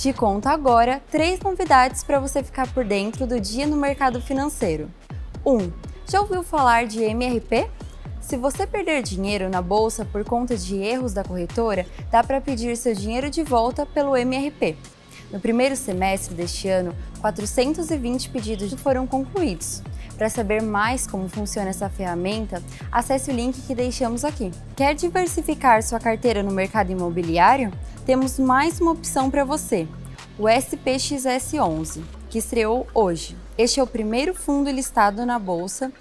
Te conto agora três novidades para você ficar por dentro do dia no mercado financeiro. 1. Um, já ouviu falar de MRP? Se você perder dinheiro na bolsa por conta de erros da corretora, dá para pedir seu dinheiro de volta pelo MRP. No primeiro semestre deste ano, 420 pedidos foram concluídos. Para saber mais como funciona essa ferramenta, acesse o link que deixamos aqui. Quer diversificar sua carteira no mercado imobiliário? Temos mais uma opção para você: o SPXS11, que estreou hoje. Este é o primeiro fundo listado na bolsa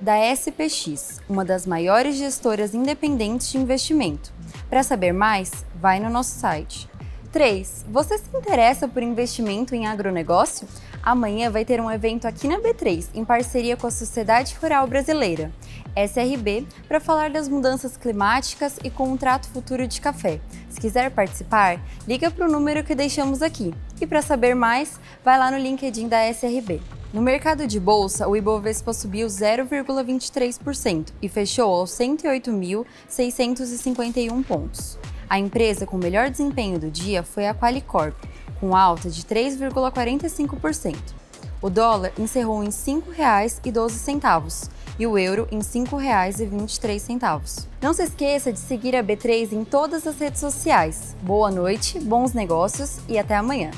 da SPX, uma das maiores gestoras independentes de investimento. Para saber mais, vai no nosso site. 3. Você se interessa por investimento em agronegócio? Amanhã vai ter um evento aqui na B3, em parceria com a Sociedade Rural Brasileira, SRB, para falar das mudanças climáticas e com um trato futuro de café. Se quiser participar, liga para o número que deixamos aqui. E para saber mais, vai lá no LinkedIn da SRB. No mercado de bolsa, o Ibovespa subiu 0,23% e fechou aos 108.651 pontos. A empresa com melhor desempenho do dia foi a Qualicorp, com alta de 3,45%. O dólar encerrou em R$ 5,12 e o euro em R$ 5,23. Não se esqueça de seguir a B3 em todas as redes sociais. Boa noite, bons negócios e até amanhã.